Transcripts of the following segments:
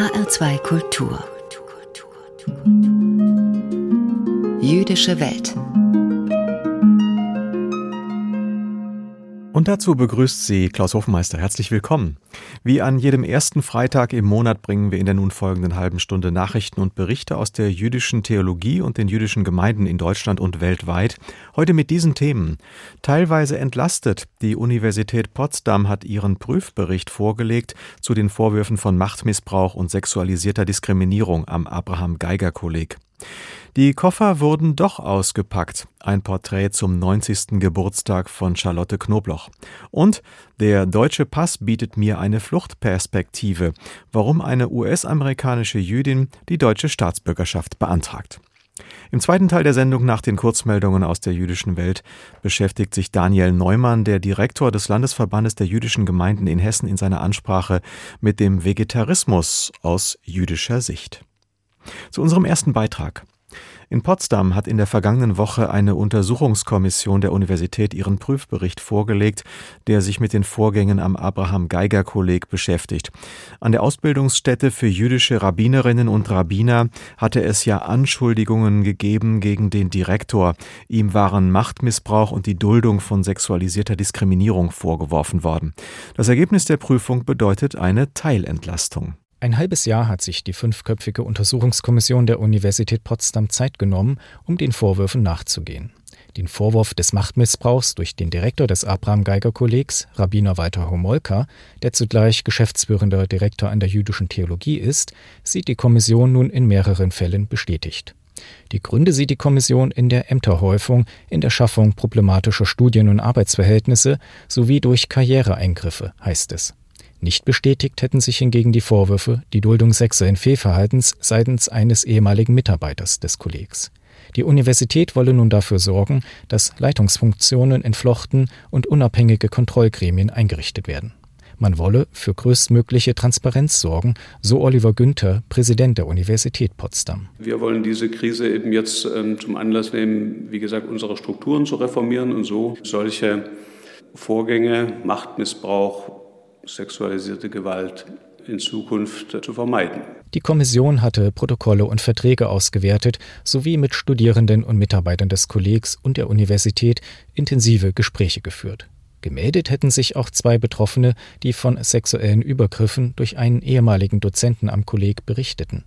HR2 Kultur. Jüdische Welt. Und dazu begrüßt sie Klaus Hofmeister. Herzlich willkommen. Wie an jedem ersten Freitag im Monat bringen wir in der nun folgenden halben Stunde Nachrichten und Berichte aus der jüdischen Theologie und den jüdischen Gemeinden in Deutschland und weltweit. Heute mit diesen Themen. Teilweise entlastet. Die Universität Potsdam hat ihren Prüfbericht vorgelegt zu den Vorwürfen von Machtmissbrauch und sexualisierter Diskriminierung am Abraham Geiger Kolleg. Die Koffer wurden doch ausgepackt. Ein Porträt zum 90. Geburtstag von Charlotte Knobloch. Und der deutsche Pass bietet mir eine Fluchtperspektive, warum eine US-amerikanische Jüdin die deutsche Staatsbürgerschaft beantragt. Im zweiten Teil der Sendung nach den Kurzmeldungen aus der jüdischen Welt beschäftigt sich Daniel Neumann, der Direktor des Landesverbandes der jüdischen Gemeinden in Hessen, in seiner Ansprache mit dem Vegetarismus aus jüdischer Sicht. Zu unserem ersten Beitrag. In Potsdam hat in der vergangenen Woche eine Untersuchungskommission der Universität ihren Prüfbericht vorgelegt, der sich mit den Vorgängen am Abraham Geiger Kolleg beschäftigt. An der Ausbildungsstätte für jüdische Rabbinerinnen und Rabbiner hatte es ja Anschuldigungen gegeben gegen den Direktor. Ihm waren Machtmissbrauch und die Duldung von sexualisierter Diskriminierung vorgeworfen worden. Das Ergebnis der Prüfung bedeutet eine Teilentlastung. Ein halbes Jahr hat sich die fünfköpfige Untersuchungskommission der Universität Potsdam Zeit genommen, um den Vorwürfen nachzugehen. Den Vorwurf des Machtmissbrauchs durch den Direktor des Abraham Geiger Kollegs, Rabbiner Walter Homolka, der zugleich geschäftsführender Direktor an der jüdischen Theologie ist, sieht die Kommission nun in mehreren Fällen bestätigt. Die Gründe sieht die Kommission in der Ämterhäufung, in der Schaffung problematischer Studien- und Arbeitsverhältnisse sowie durch Karriereeingriffe, heißt es. Nicht bestätigt hätten sich hingegen die Vorwürfe, die Duldung sexuellen Fehlverhaltens seitens eines ehemaligen Mitarbeiters des Kollegs. Die Universität wolle nun dafür sorgen, dass Leitungsfunktionen entflochten und unabhängige Kontrollgremien eingerichtet werden. Man wolle für größtmögliche Transparenz sorgen, so Oliver Günther, Präsident der Universität Potsdam. Wir wollen diese Krise eben jetzt ähm, zum Anlass nehmen, wie gesagt, unsere Strukturen zu reformieren und so solche Vorgänge, Machtmissbrauch, sexualisierte Gewalt in Zukunft zu vermeiden. Die Kommission hatte Protokolle und Verträge ausgewertet sowie mit Studierenden und Mitarbeitern des Kollegs und der Universität intensive Gespräche geführt. Gemeldet hätten sich auch zwei Betroffene, die von sexuellen Übergriffen durch einen ehemaligen Dozenten am Kolleg berichteten.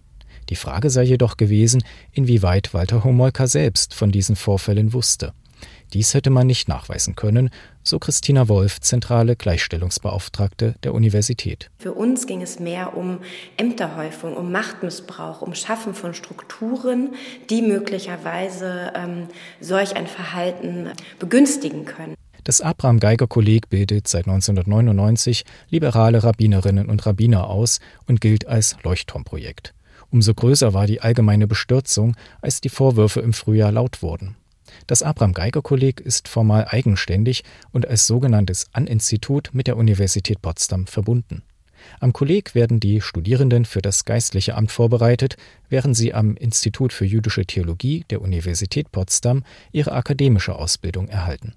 Die Frage sei jedoch gewesen, inwieweit Walter Homolka selbst von diesen Vorfällen wusste. Dies hätte man nicht nachweisen können, so Christina Wolf, zentrale Gleichstellungsbeauftragte der Universität. Für uns ging es mehr um Ämterhäufung, um Machtmissbrauch, um Schaffen von Strukturen, die möglicherweise ähm, solch ein Verhalten begünstigen können. Das Abraham Geiger Kolleg bildet seit 1999 liberale Rabbinerinnen und Rabbiner aus und gilt als Leuchtturmprojekt. Umso größer war die allgemeine Bestürzung, als die Vorwürfe im Frühjahr laut wurden. Das Abraham Geiger Kolleg ist formal eigenständig und als sogenanntes An-Institut mit der Universität Potsdam verbunden. Am Kolleg werden die Studierenden für das geistliche Amt vorbereitet, während sie am Institut für jüdische Theologie der Universität Potsdam ihre akademische Ausbildung erhalten.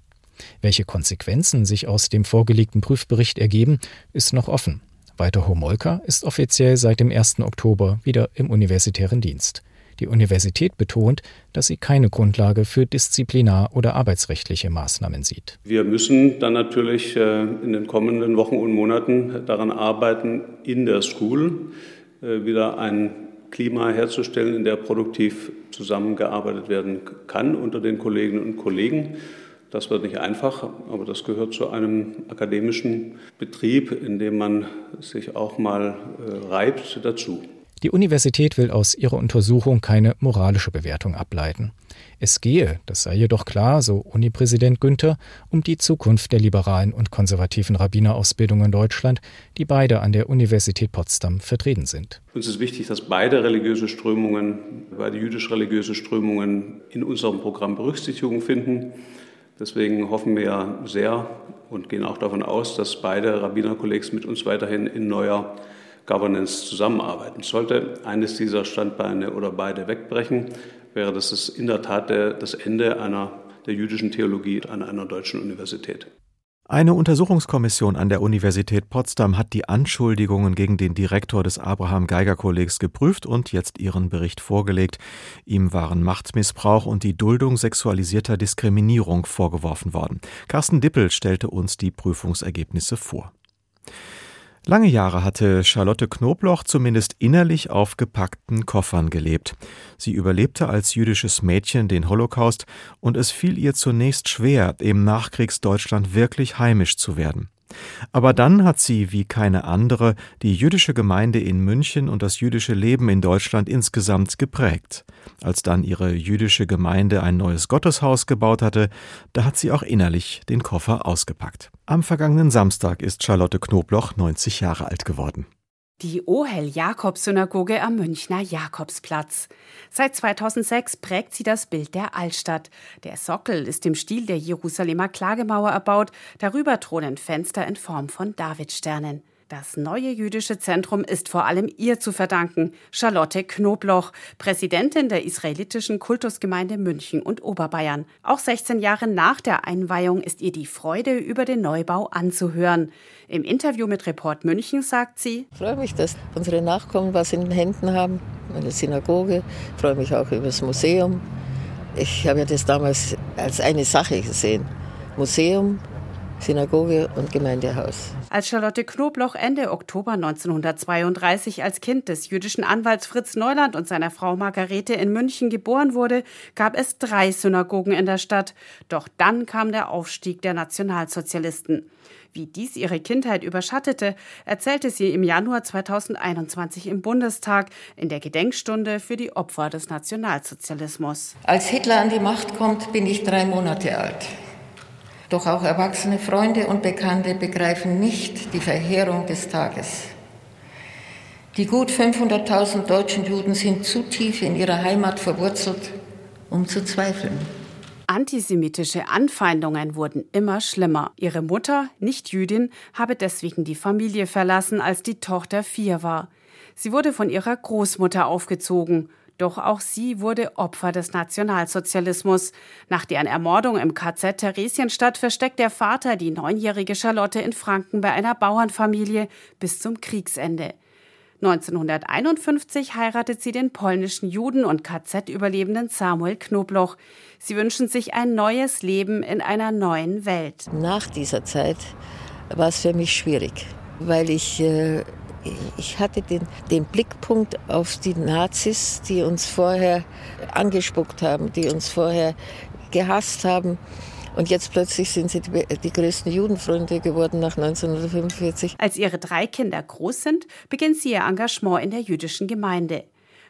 Welche Konsequenzen sich aus dem vorgelegten Prüfbericht ergeben, ist noch offen. Walter Homolka ist offiziell seit dem 1. Oktober wieder im universitären Dienst. Die Universität betont, dass sie keine Grundlage für disziplinar- oder arbeitsrechtliche Maßnahmen sieht. Wir müssen dann natürlich äh, in den kommenden Wochen und Monaten daran arbeiten, in der School äh, wieder ein Klima herzustellen, in der produktiv zusammengearbeitet werden kann unter den Kolleginnen und Kollegen. Das wird nicht einfach, aber das gehört zu einem akademischen Betrieb, in dem man sich auch mal äh, reibt, dazu. Die Universität will aus ihrer Untersuchung keine moralische Bewertung ableiten. Es gehe, das sei jedoch klar, so Unipräsident Günther, um die Zukunft der liberalen und konservativen Rabbinerausbildung in Deutschland, die beide an der Universität Potsdam vertreten sind. Uns ist wichtig, dass beide religiöse Strömungen, beide jüdisch-religiöse Strömungen in unserem Programm Berücksichtigung finden. Deswegen hoffen wir sehr und gehen auch davon aus, dass beide Rabbinerkollegs mit uns weiterhin in neuer Governance zusammenarbeiten. Sollte eines dieser Standbeine oder beide wegbrechen, wäre das in der Tat das Ende einer, der jüdischen Theologie an einer deutschen Universität. Eine Untersuchungskommission an der Universität Potsdam hat die Anschuldigungen gegen den Direktor des Abraham Geiger Kollegs geprüft und jetzt ihren Bericht vorgelegt. Ihm waren Machtmissbrauch und die Duldung sexualisierter Diskriminierung vorgeworfen worden. Carsten Dippel stellte uns die Prüfungsergebnisse vor. Lange Jahre hatte Charlotte Knobloch zumindest innerlich auf gepackten Koffern gelebt. Sie überlebte als jüdisches Mädchen den Holocaust und es fiel ihr zunächst schwer, im Nachkriegsdeutschland wirklich heimisch zu werden. Aber dann hat sie wie keine andere die jüdische Gemeinde in München und das jüdische Leben in Deutschland insgesamt geprägt. Als dann ihre jüdische Gemeinde ein neues Gotteshaus gebaut hatte, da hat sie auch innerlich den Koffer ausgepackt. Am vergangenen Samstag ist Charlotte Knobloch 90 Jahre alt geworden. Die Ohel-Jakobs-Synagoge am Münchner Jakobsplatz. Seit 2006 prägt sie das Bild der Altstadt. Der Sockel ist im Stil der Jerusalemer Klagemauer erbaut, darüber thronen Fenster in Form von Davidsternen. Das neue jüdische Zentrum ist vor allem ihr zu verdanken. Charlotte Knobloch, Präsidentin der israelitischen Kultusgemeinde München und Oberbayern. Auch 16 Jahre nach der Einweihung ist ihr die Freude über den Neubau anzuhören. Im Interview mit Report München sagt sie: Ich freue mich, dass unsere Nachkommen was in den Händen haben, eine Synagoge. Ich freue mich auch über das Museum. Ich habe ja das damals als eine Sache gesehen. Museum, Synagoge und Gemeindehaus. Als Charlotte Knobloch Ende Oktober 1932 als Kind des jüdischen Anwalts Fritz Neuland und seiner Frau Margarete in München geboren wurde, gab es drei Synagogen in der Stadt. Doch dann kam der Aufstieg der Nationalsozialisten. Wie dies ihre Kindheit überschattete, erzählte sie im Januar 2021 im Bundestag in der Gedenkstunde für die Opfer des Nationalsozialismus. Als Hitler an die Macht kommt, bin ich drei Monate alt. Doch auch erwachsene Freunde und Bekannte begreifen nicht die Verheerung des Tages. Die gut 500.000 deutschen Juden sind zu tief in ihrer Heimat verwurzelt, um zu zweifeln. Antisemitische Anfeindungen wurden immer schlimmer. Ihre Mutter, nicht Jüdin, habe deswegen die Familie verlassen, als die Tochter vier war. Sie wurde von ihrer Großmutter aufgezogen. Doch auch sie wurde Opfer des Nationalsozialismus. Nach deren Ermordung im KZ Theresienstadt versteckt der Vater die neunjährige Charlotte in Franken bei einer Bauernfamilie bis zum Kriegsende. 1951 heiratet sie den polnischen Juden und KZ-Überlebenden Samuel Knobloch. Sie wünschen sich ein neues Leben in einer neuen Welt. Nach dieser Zeit war es für mich schwierig, weil ich äh, ich hatte den, den Blickpunkt auf die Nazis, die uns vorher angespuckt haben, die uns vorher gehasst haben. Und jetzt plötzlich sind sie die, die, größten Judenfreunde geworden nach 1945. Als ihre drei Kinder groß sind, beginnt sie ihr Engagement in der jüdischen Gemeinde.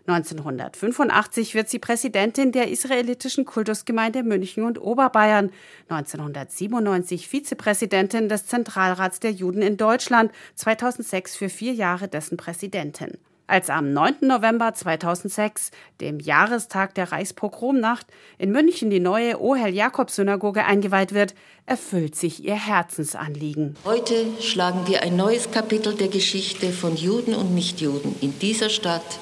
1985 wird sie Präsidentin der israelitischen Kultusgemeinde München und Oberbayern, 1997 Vizepräsidentin des Zentralrats der Juden in Deutschland, 2006 für vier Jahre dessen Präsidentin. Als am 9. November 2006, dem Jahrestag der Reichspogromnacht, in München die neue Ohel-Jakobs-Synagoge eingeweiht wird, erfüllt sich ihr Herzensanliegen. Heute schlagen wir ein neues Kapitel der Geschichte von Juden und Nichtjuden in dieser Stadt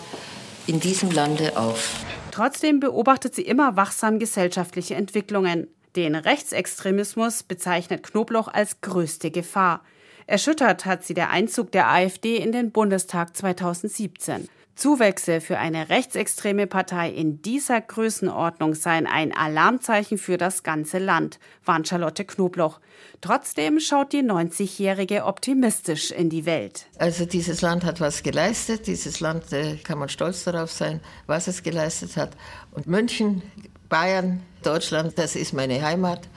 in diesem Lande auf. Trotzdem beobachtet sie immer wachsam gesellschaftliche Entwicklungen. Den Rechtsextremismus bezeichnet Knobloch als größte Gefahr. Erschüttert hat sie der Einzug der AfD in den Bundestag 2017. Zuwächse für eine rechtsextreme Partei in dieser Größenordnung seien ein Alarmzeichen für das ganze Land, warnt Charlotte Knobloch. Trotzdem schaut die 90-Jährige optimistisch in die Welt. Also dieses Land hat was geleistet. Dieses Land äh, kann man stolz darauf sein, was es geleistet hat. Und München, Bayern, Deutschland, das ist meine Heimat.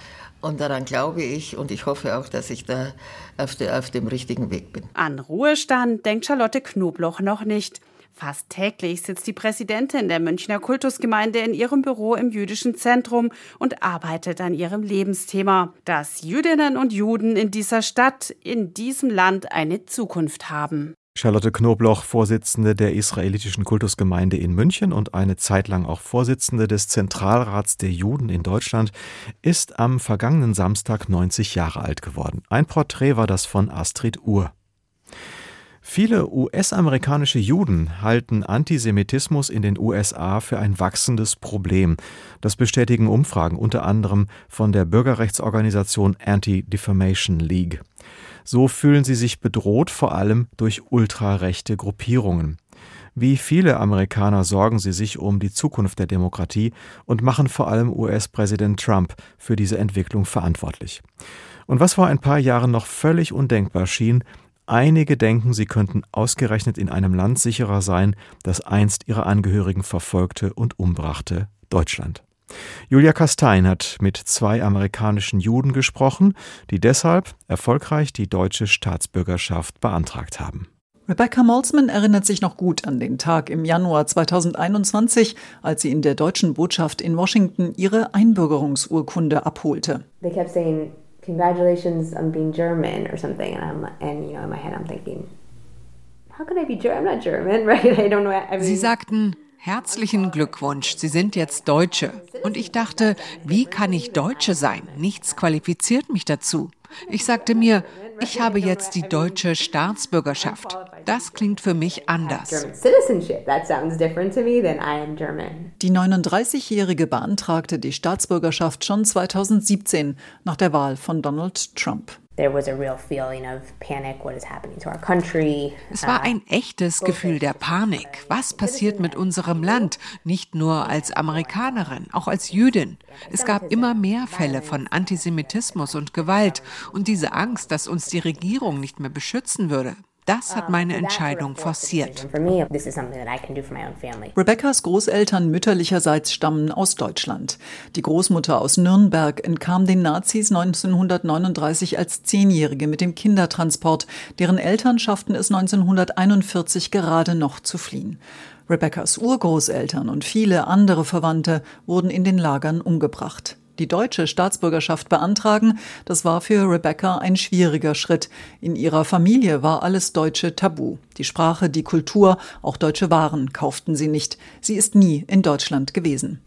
Und daran glaube ich und ich hoffe auch, dass ich da auf, de, auf dem richtigen Weg bin. An Ruhestand denkt Charlotte Knobloch noch nicht. Fast täglich sitzt die Präsidentin der Münchner Kultusgemeinde in ihrem Büro im jüdischen Zentrum und arbeitet an ihrem Lebensthema, dass Jüdinnen und Juden in dieser Stadt, in diesem Land eine Zukunft haben. Charlotte Knobloch, Vorsitzende der israelitischen Kultusgemeinde in München und eine Zeit lang auch Vorsitzende des Zentralrats der Juden in Deutschland, ist am vergangenen Samstag 90 Jahre alt geworden. Ein Porträt war das von Astrid Uhr. Viele US-amerikanische Juden halten Antisemitismus in den USA für ein wachsendes Problem. Das bestätigen Umfragen unter anderem von der Bürgerrechtsorganisation Anti-Defamation League. So fühlen sie sich bedroht vor allem durch ultrarechte Gruppierungen. Wie viele Amerikaner sorgen sie sich um die Zukunft der Demokratie und machen vor allem US-Präsident Trump für diese Entwicklung verantwortlich. Und was vor ein paar Jahren noch völlig undenkbar schien, Einige denken, sie könnten ausgerechnet in einem Land sicherer sein, das einst ihre Angehörigen verfolgte und umbrachte, Deutschland. Julia Kastein hat mit zwei amerikanischen Juden gesprochen, die deshalb erfolgreich die deutsche Staatsbürgerschaft beantragt haben. Rebecca Molzman erinnert sich noch gut an den Tag im Januar 2021, als sie in der deutschen Botschaft in Washington ihre Einbürgerungsurkunde abholte. They kept saying, congratulations on being German or something. And I'm and you know in my head I'm thinking, how could I be German? I'm not German, right? I don't know. I mean, Sie sagten Herzlichen Glückwunsch, Sie sind jetzt Deutsche. Und ich dachte, wie kann ich Deutsche sein? Nichts qualifiziert mich dazu. Ich sagte mir, ich habe jetzt die deutsche Staatsbürgerschaft. Das klingt für mich anders. Die 39-Jährige beantragte die Staatsbürgerschaft schon 2017 nach der Wahl von Donald Trump. Es war ein echtes Gefühl der Panik. Was passiert mit unserem Land? Nicht nur als Amerikanerin, auch als Jüdin. Es gab immer mehr Fälle von Antisemitismus und Gewalt und diese Angst, dass uns die Regierung nicht mehr beschützen würde. Das hat meine Entscheidung forciert. Rebeccas Großeltern mütterlicherseits stammen aus Deutschland. Die Großmutter aus Nürnberg entkam den Nazis 1939 als Zehnjährige mit dem Kindertransport. Deren Eltern schafften es 1941 gerade noch zu fliehen. Rebeccas Urgroßeltern und viele andere Verwandte wurden in den Lagern umgebracht die deutsche Staatsbürgerschaft beantragen, das war für Rebecca ein schwieriger Schritt. In ihrer Familie war alles Deutsche tabu. Die Sprache, die Kultur, auch deutsche Waren kauften sie nicht. Sie ist nie in Deutschland gewesen.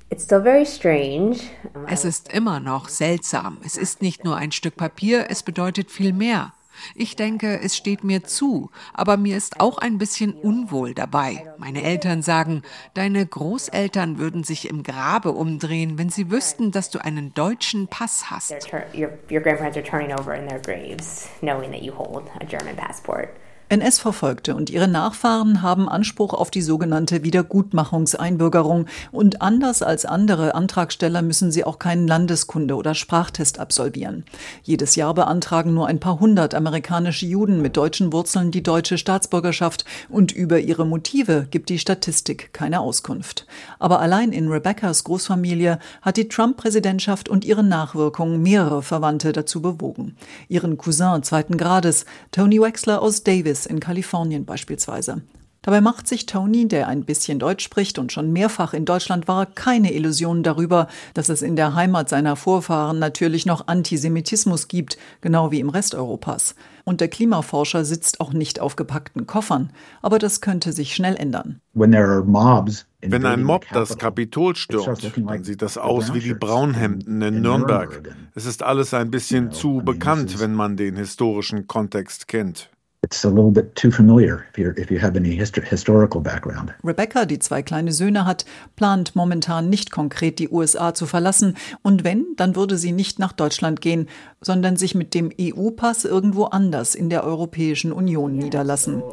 Es ist immer noch seltsam. Es ist nicht nur ein Stück Papier, es bedeutet viel mehr. Ich denke, es steht mir zu, aber mir ist auch ein bisschen unwohl dabei. Meine Eltern sagen, deine Großeltern würden sich im Grabe umdrehen, wenn sie wüssten, dass du einen deutschen Pass hast. Your, your grandparents are turning over in their graves, knowing that you hold a German passport. NS-Verfolgte und ihre Nachfahren haben Anspruch auf die sogenannte Wiedergutmachungseinbürgerung und anders als andere Antragsteller müssen sie auch keinen Landeskunde- oder Sprachtest absolvieren. Jedes Jahr beantragen nur ein paar hundert amerikanische Juden mit deutschen Wurzeln die deutsche Staatsbürgerschaft und über ihre Motive gibt die Statistik keine Auskunft. Aber allein in Rebeccas Großfamilie hat die Trump-Präsidentschaft und ihre Nachwirkungen mehrere Verwandte dazu bewogen. Ihren Cousin zweiten Grades, Tony Wexler aus Davis, in Kalifornien beispielsweise. Dabei macht sich Tony, der ein bisschen Deutsch spricht und schon mehrfach in Deutschland war, keine Illusionen darüber, dass es in der Heimat seiner Vorfahren natürlich noch Antisemitismus gibt, genau wie im Rest Europas. Und der Klimaforscher sitzt auch nicht auf gepackten Koffern. Aber das könnte sich schnell ändern. Wenn ein Mob das Kapitol stürmt, dann sieht das aus wie die Braunhemden in Nürnberg. Es ist alles ein bisschen zu bekannt, wenn man den historischen Kontext kennt it's a little bit too familiar if, you're, if you have any histor historical background. Rebecca, die zwei kleine Söhne hat, plant momentan nicht konkret die USA zu verlassen und wenn, dann würde sie nicht nach Deutschland gehen, sondern sich mit dem EU-Pass irgendwo anders in der Europäischen Union niederlassen.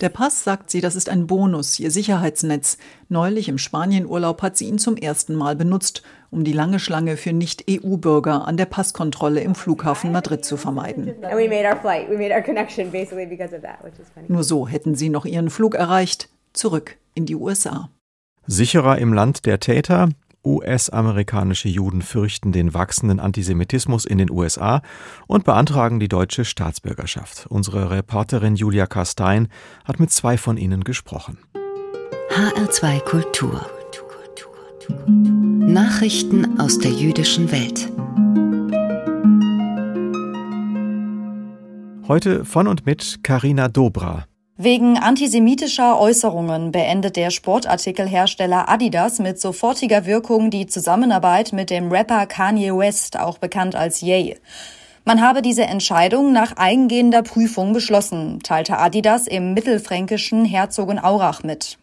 Der Pass, sagt sie, das ist ein Bonus, ihr Sicherheitsnetz. Neulich im Spanienurlaub hat sie ihn zum ersten Mal benutzt um die lange Schlange für Nicht-EU-Bürger an der Passkontrolle im Flughafen Madrid zu vermeiden. Nur so hätten sie noch ihren Flug erreicht, zurück in die USA. Sicherer im Land der Täter? US-amerikanische Juden fürchten den wachsenden Antisemitismus in den USA und beantragen die deutsche Staatsbürgerschaft. Unsere Reporterin Julia Kastein hat mit zwei von ihnen gesprochen. HR2 Kultur. Nachrichten aus der jüdischen Welt. Heute von und mit Karina Dobra. Wegen antisemitischer Äußerungen beendet der Sportartikelhersteller Adidas mit sofortiger Wirkung die Zusammenarbeit mit dem Rapper Kanye West, auch bekannt als Ye. Man habe diese Entscheidung nach eingehender Prüfung beschlossen, teilte Adidas im mittelfränkischen Herzogenaurach mit.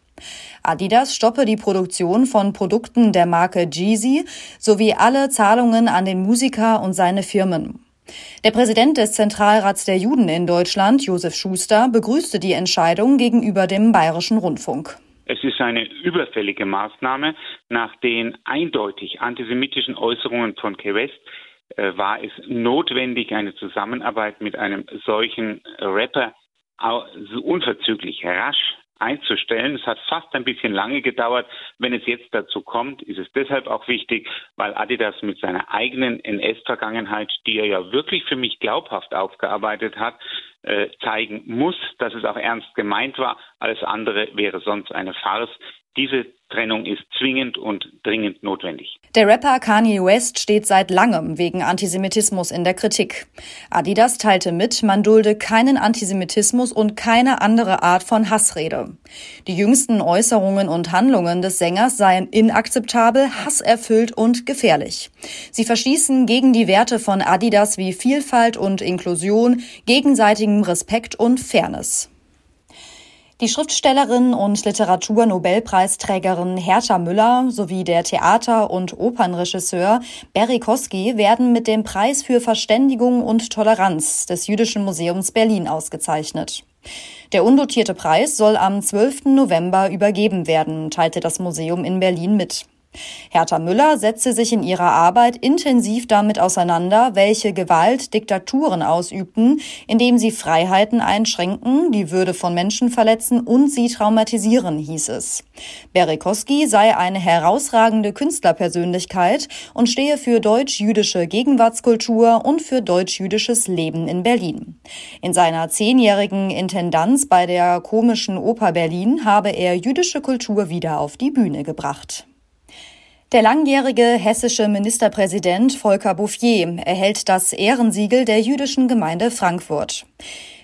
Adidas stoppe die Produktion von Produkten der Marke Jeezy sowie alle Zahlungen an den Musiker und seine Firmen. Der Präsident des Zentralrats der Juden in Deutschland, Josef Schuster, begrüßte die Entscheidung gegenüber dem Bayerischen Rundfunk. Es ist eine überfällige Maßnahme. Nach den eindeutig antisemitischen Äußerungen von Key West äh, war es notwendig, eine Zusammenarbeit mit einem solchen Rapper unverzüglich rasch einzustellen. Es hat fast ein bisschen lange gedauert. Wenn es jetzt dazu kommt, ist es deshalb auch wichtig, weil Adidas mit seiner eigenen NS-Vergangenheit, die er ja wirklich für mich glaubhaft aufgearbeitet hat, äh, zeigen muss, dass es auch ernst gemeint war. Alles andere wäre sonst eine Farce. Diese Trennung ist zwingend und dringend notwendig. Der Rapper Kanye West steht seit langem wegen Antisemitismus in der Kritik. Adidas teilte mit, man dulde keinen Antisemitismus und keine andere Art von Hassrede. Die jüngsten Äußerungen und Handlungen des Sängers seien inakzeptabel, hasserfüllt und gefährlich. Sie verschließen gegen die Werte von Adidas wie Vielfalt und Inklusion, gegenseitigem Respekt und Fairness. Die Schriftstellerin und Literaturnobelpreisträgerin Hertha Müller sowie der Theater- und Opernregisseur Barry Kosky werden mit dem Preis für Verständigung und Toleranz des Jüdischen Museums Berlin ausgezeichnet. Der undotierte Preis soll am 12. November übergeben werden, teilte das Museum in Berlin mit. Hertha Müller setzte sich in ihrer Arbeit intensiv damit auseinander, welche Gewalt Diktaturen ausübten, indem sie Freiheiten einschränken, die Würde von Menschen verletzen und sie traumatisieren, hieß es. Berikowski sei eine herausragende Künstlerpersönlichkeit und stehe für deutsch-jüdische Gegenwartskultur und für deutsch-jüdisches Leben in Berlin. In seiner zehnjährigen Intendanz bei der Komischen Oper Berlin habe er jüdische Kultur wieder auf die Bühne gebracht. Der langjährige hessische Ministerpräsident Volker Bouffier erhält das Ehrensiegel der jüdischen Gemeinde Frankfurt.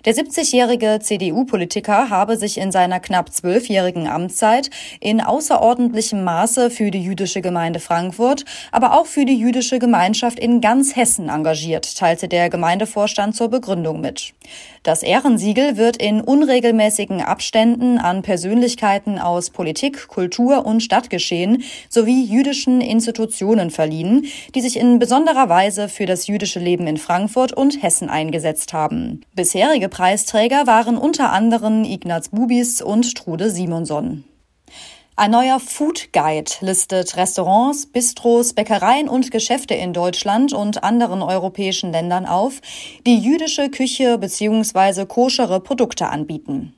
Der 70-jährige CDU-Politiker habe sich in seiner knapp zwölfjährigen Amtszeit in außerordentlichem Maße für die jüdische Gemeinde Frankfurt, aber auch für die jüdische Gemeinschaft in ganz Hessen engagiert, teilte der Gemeindevorstand zur Begründung mit. Das Ehrensiegel wird in unregelmäßigen Abständen an Persönlichkeiten aus Politik, Kultur und Stadtgeschehen sowie jüdischen Institutionen verliehen, die sich in besonderer Weise für das jüdische Leben in Frankfurt und Hessen eingesetzt haben. Bisherige Preisträger waren unter anderem Ignaz Bubis und Trude Simonson. Ein neuer Food Guide listet Restaurants, Bistros, Bäckereien und Geschäfte in Deutschland und anderen europäischen Ländern auf, die jüdische Küche bzw. koschere Produkte anbieten.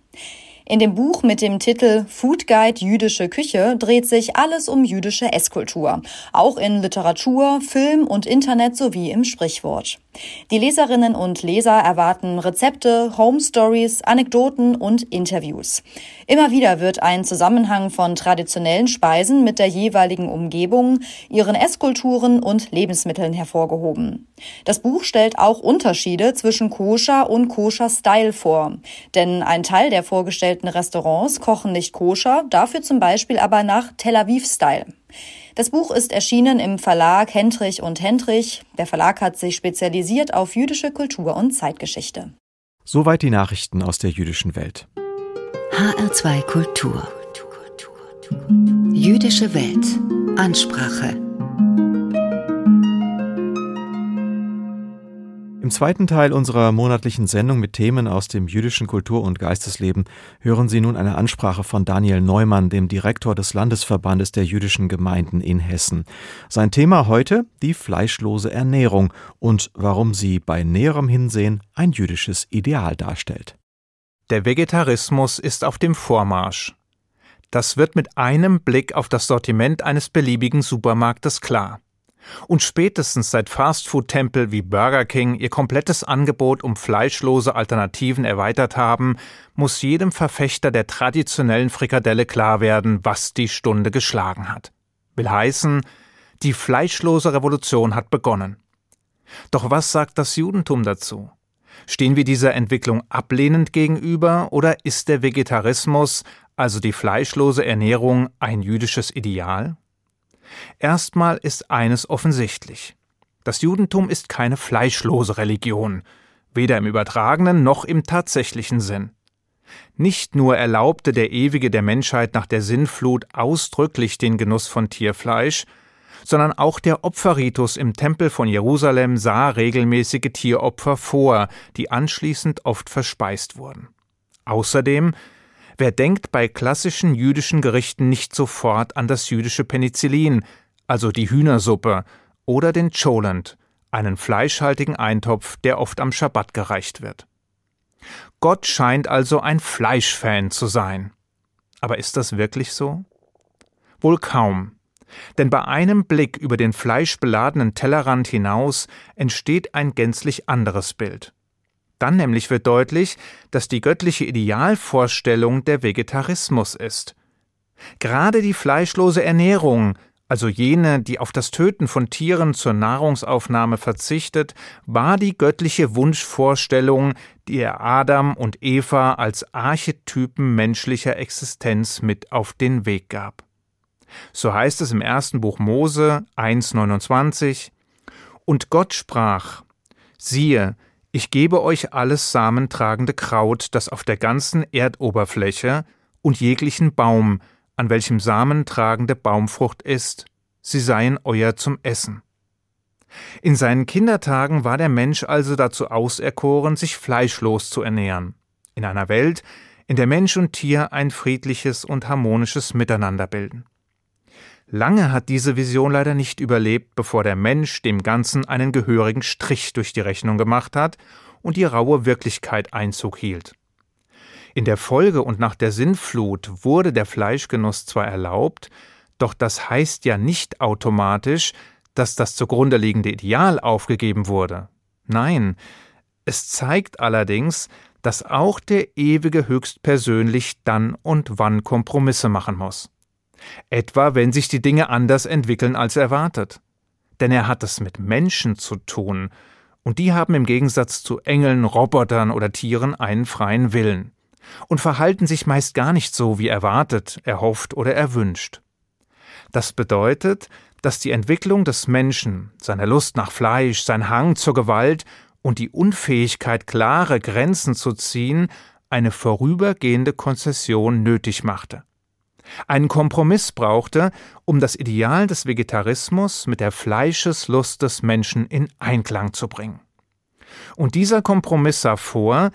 In dem Buch mit dem Titel Food Guide Jüdische Küche dreht sich alles um jüdische Esskultur, auch in Literatur, Film und Internet sowie im Sprichwort. Die Leserinnen und Leser erwarten Rezepte, Home Stories, Anekdoten und Interviews. Immer wieder wird ein Zusammenhang von traditionellen Speisen mit der jeweiligen Umgebung, ihren Esskulturen und Lebensmitteln hervorgehoben. Das Buch stellt auch Unterschiede zwischen Koscher und Koscher Style vor, denn ein Teil der vorgestellten Restaurants kochen nicht koscher, dafür zum Beispiel aber nach Tel Aviv Style. Das Buch ist erschienen im Verlag Hendrich und Hendrich. Der Verlag hat sich spezialisiert auf jüdische Kultur und Zeitgeschichte. Soweit die Nachrichten aus der jüdischen Welt. HR2 Kultur. Jüdische Welt. Ansprache. Im zweiten Teil unserer monatlichen Sendung mit Themen aus dem jüdischen Kultur- und Geistesleben hören Sie nun eine Ansprache von Daniel Neumann, dem Direktor des Landesverbandes der jüdischen Gemeinden in Hessen. Sein Thema heute die fleischlose Ernährung und warum sie bei näherem Hinsehen ein jüdisches Ideal darstellt. Der Vegetarismus ist auf dem Vormarsch. Das wird mit einem Blick auf das Sortiment eines beliebigen Supermarktes klar. Und spätestens seit Fastfood-Tempel wie Burger King ihr komplettes Angebot um fleischlose Alternativen erweitert haben, muss jedem Verfechter der traditionellen Frikadelle klar werden, was die Stunde geschlagen hat. Will heißen, die fleischlose Revolution hat begonnen. Doch was sagt das Judentum dazu? Stehen wir dieser Entwicklung ablehnend gegenüber oder ist der Vegetarismus, also die fleischlose Ernährung, ein jüdisches Ideal? Erstmal ist eines offensichtlich. Das Judentum ist keine fleischlose Religion, weder im übertragenen noch im tatsächlichen Sinn. Nicht nur erlaubte der Ewige der Menschheit nach der Sinnflut ausdrücklich den Genuss von Tierfleisch, sondern auch der Opferritus im Tempel von Jerusalem sah regelmäßige Tieropfer vor, die anschließend oft verspeist wurden. Außerdem, wer denkt bei klassischen jüdischen Gerichten nicht sofort an das jüdische Penicillin, also die Hühnersuppe, oder den Cholent, einen fleischhaltigen Eintopf, der oft am Schabbat gereicht wird. Gott scheint also ein Fleischfan zu sein. Aber ist das wirklich so? Wohl kaum. Denn bei einem Blick über den fleischbeladenen Tellerrand hinaus entsteht ein gänzlich anderes Bild. Dann nämlich wird deutlich, dass die göttliche Idealvorstellung der Vegetarismus ist. Gerade die fleischlose Ernährung, also jene, die auf das Töten von Tieren zur Nahrungsaufnahme verzichtet, war die göttliche Wunschvorstellung, die er Adam und Eva als Archetypen menschlicher Existenz mit auf den Weg gab. So heißt es im ersten Buch Mose 1,29 Und Gott sprach: Siehe, ich gebe euch alles samentragende Kraut, das auf der ganzen Erdoberfläche, und jeglichen Baum, an welchem samentragende Baumfrucht ist, sie seien euer zum Essen. In seinen Kindertagen war der Mensch also dazu auserkoren, sich fleischlos zu ernähren, in einer Welt, in der Mensch und Tier ein friedliches und harmonisches Miteinander bilden. Lange hat diese Vision leider nicht überlebt, bevor der Mensch dem Ganzen einen gehörigen Strich durch die Rechnung gemacht hat und die raue Wirklichkeit Einzug hielt. In der Folge und nach der Sinnflut wurde der Fleischgenuss zwar erlaubt, doch das heißt ja nicht automatisch, dass das zugrunde liegende Ideal aufgegeben wurde. Nein, es zeigt allerdings, dass auch der Ewige höchstpersönlich dann und wann Kompromisse machen muss. Etwa wenn sich die Dinge anders entwickeln als erwartet. Denn er hat es mit Menschen zu tun, und die haben im Gegensatz zu Engeln, Robotern oder Tieren einen freien Willen und verhalten sich meist gar nicht so, wie erwartet, erhofft oder erwünscht. Das bedeutet, dass die Entwicklung des Menschen, seine Lust nach Fleisch, sein Hang zur Gewalt und die Unfähigkeit, klare Grenzen zu ziehen, eine vorübergehende Konzession nötig machte. Einen Kompromiss brauchte, um das Ideal des Vegetarismus mit der Fleischeslust des Menschen in Einklang zu bringen. Und dieser Kompromiss sah vor,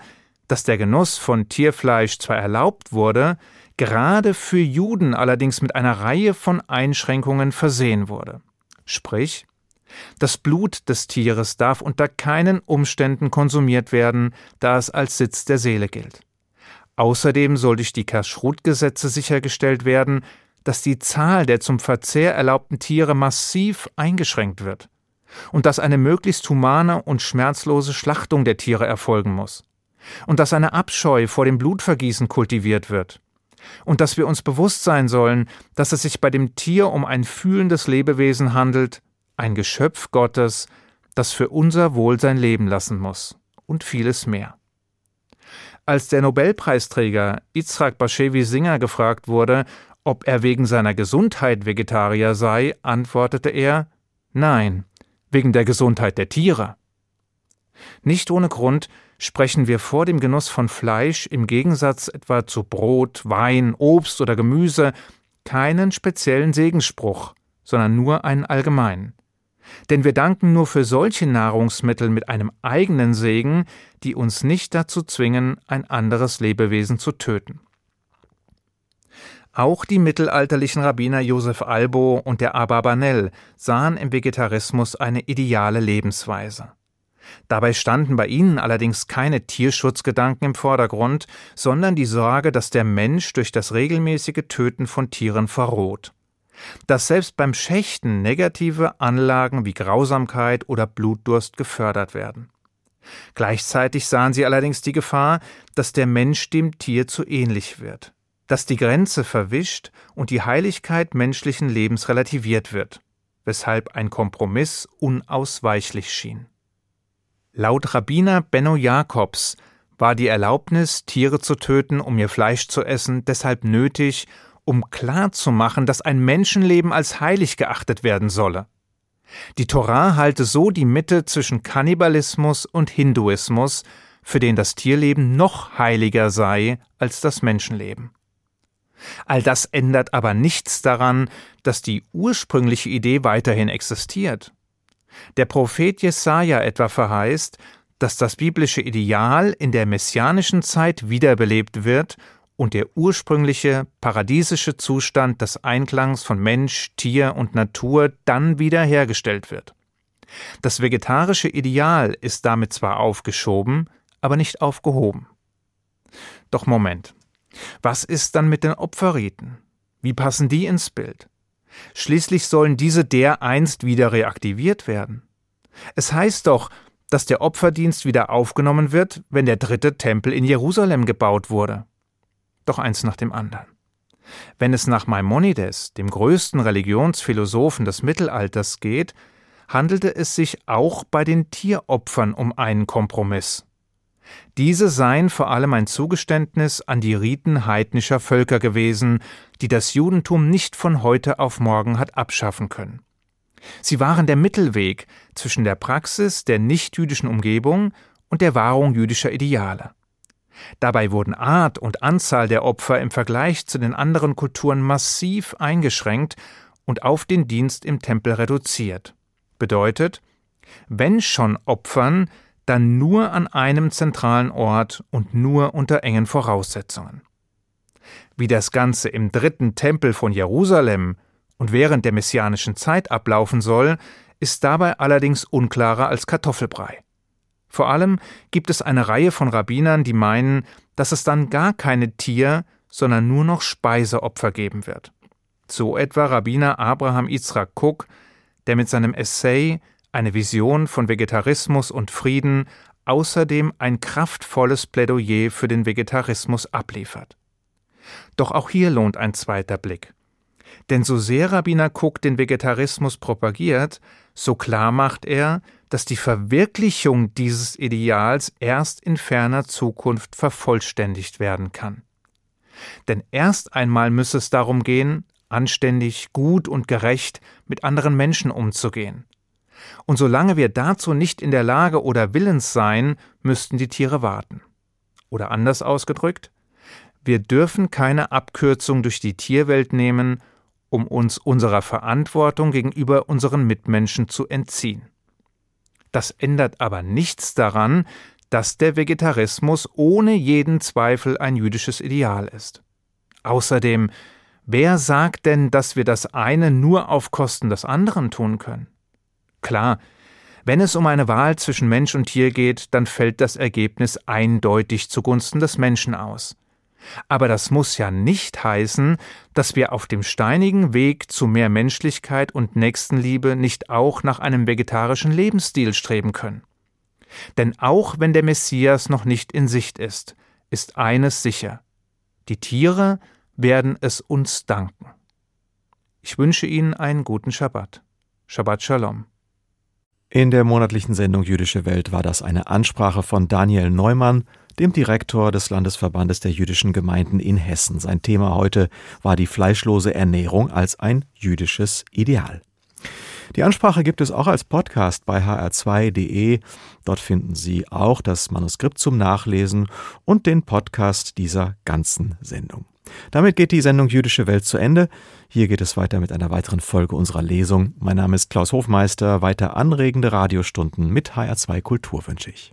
dass der Genuss von Tierfleisch zwar erlaubt wurde, gerade für Juden allerdings mit einer Reihe von Einschränkungen versehen wurde. Sprich, das Blut des Tieres darf unter keinen Umständen konsumiert werden, da es als Sitz der Seele gilt. Außerdem soll durch die Kashrut-Gesetze sichergestellt werden, dass die Zahl der zum Verzehr erlaubten Tiere massiv eingeschränkt wird und dass eine möglichst humane und schmerzlose Schlachtung der Tiere erfolgen muss und dass eine Abscheu vor dem Blutvergießen kultiviert wird und dass wir uns bewusst sein sollen, dass es sich bei dem Tier um ein fühlendes Lebewesen handelt, ein Geschöpf Gottes, das für unser Wohl sein Leben lassen muss und vieles mehr. Als der Nobelpreisträger Yitzhak Bashevi Singer gefragt wurde, ob er wegen seiner Gesundheit Vegetarier sei, antwortete er Nein, wegen der Gesundheit der Tiere. Nicht ohne Grund sprechen wir vor dem Genuss von Fleisch im Gegensatz etwa zu Brot, Wein, Obst oder Gemüse keinen speziellen Segensspruch, sondern nur einen allgemeinen. Denn wir danken nur für solche Nahrungsmittel mit einem eigenen Segen, die uns nicht dazu zwingen, ein anderes Lebewesen zu töten. Auch die mittelalterlichen Rabbiner Josef Albo und der Abarbanel sahen im Vegetarismus eine ideale Lebensweise. Dabei standen bei ihnen allerdings keine Tierschutzgedanken im Vordergrund, sondern die Sorge, dass der Mensch durch das regelmäßige Töten von Tieren verroht. Dass selbst beim Schächten negative Anlagen wie Grausamkeit oder Blutdurst gefördert werden. Gleichzeitig sahen sie allerdings die Gefahr, dass der Mensch dem Tier zu ähnlich wird, dass die Grenze verwischt und die Heiligkeit menschlichen Lebens relativiert wird, weshalb ein Kompromiss unausweichlich schien. Laut Rabbiner Benno Jakobs war die Erlaubnis, Tiere zu töten, um ihr Fleisch zu essen, deshalb nötig, um klarzumachen, dass ein Menschenleben als heilig geachtet werden solle. Die Torah halte so die Mitte zwischen Kannibalismus und Hinduismus, für den das Tierleben noch heiliger sei als das Menschenleben. All das ändert aber nichts daran, dass die ursprüngliche Idee weiterhin existiert. Der Prophet Jesaja etwa verheißt, dass das biblische Ideal in der messianischen Zeit wiederbelebt wird und der ursprüngliche paradiesische Zustand des Einklangs von Mensch, Tier und Natur dann wiederhergestellt wird. Das vegetarische Ideal ist damit zwar aufgeschoben, aber nicht aufgehoben. Doch Moment. Was ist dann mit den Opferriten? Wie passen die ins Bild? Schließlich sollen diese dereinst wieder reaktiviert werden. Es heißt doch, dass der Opferdienst wieder aufgenommen wird, wenn der dritte Tempel in Jerusalem gebaut wurde. Doch eins nach dem anderen. Wenn es nach Maimonides, dem größten Religionsphilosophen des Mittelalters, geht, handelte es sich auch bei den Tieropfern um einen Kompromiss. Diese seien vor allem ein Zugeständnis an die Riten heidnischer Völker gewesen, die das Judentum nicht von heute auf morgen hat abschaffen können. Sie waren der Mittelweg zwischen der Praxis der nichtjüdischen Umgebung und der Wahrung jüdischer Ideale. Dabei wurden Art und Anzahl der Opfer im Vergleich zu den anderen Kulturen massiv eingeschränkt und auf den Dienst im Tempel reduziert. Bedeutet, wenn schon Opfern, dann nur an einem zentralen Ort und nur unter engen Voraussetzungen. Wie das Ganze im dritten Tempel von Jerusalem und während der messianischen Zeit ablaufen soll, ist dabei allerdings unklarer als Kartoffelbrei. Vor allem gibt es eine Reihe von Rabbinern, die meinen, dass es dann gar keine Tier, sondern nur noch Speiseopfer geben wird. So etwa Rabbiner Abraham Yitzhak Cook, der mit seinem Essay eine Vision von Vegetarismus und Frieden, außerdem ein kraftvolles Plädoyer für den Vegetarismus abliefert. Doch auch hier lohnt ein zweiter Blick. Denn so sehr Rabbiner Cook den Vegetarismus propagiert, so klar macht er, dass die Verwirklichung dieses Ideals erst in ferner Zukunft vervollständigt werden kann. Denn erst einmal müsse es darum gehen, anständig, gut und gerecht mit anderen Menschen umzugehen. Und solange wir dazu nicht in der Lage oder willens seien, müssten die Tiere warten. Oder anders ausgedrückt, wir dürfen keine Abkürzung durch die Tierwelt nehmen, um uns unserer Verantwortung gegenüber unseren Mitmenschen zu entziehen. Das ändert aber nichts daran, dass der Vegetarismus ohne jeden Zweifel ein jüdisches Ideal ist. Außerdem, wer sagt denn, dass wir das eine nur auf Kosten des anderen tun können? Klar, wenn es um eine Wahl zwischen Mensch und Tier geht, dann fällt das Ergebnis eindeutig zugunsten des Menschen aus. Aber das muss ja nicht heißen, dass wir auf dem steinigen Weg zu mehr Menschlichkeit und Nächstenliebe nicht auch nach einem vegetarischen Lebensstil streben können. Denn auch wenn der Messias noch nicht in Sicht ist, ist eines sicher. Die Tiere werden es uns danken. Ich wünsche Ihnen einen guten Schabbat. Shabbat Shalom. In der monatlichen Sendung Jüdische Welt war das eine Ansprache von Daniel Neumann, dem Direktor des Landesverbandes der jüdischen Gemeinden in Hessen. Sein Thema heute war die fleischlose Ernährung als ein jüdisches Ideal. Die Ansprache gibt es auch als Podcast bei hr2.de. Dort finden Sie auch das Manuskript zum Nachlesen und den Podcast dieser ganzen Sendung. Damit geht die Sendung Jüdische Welt zu Ende. Hier geht es weiter mit einer weiteren Folge unserer Lesung. Mein Name ist Klaus Hofmeister. Weiter anregende Radiostunden mit HR2 Kultur wünsche ich.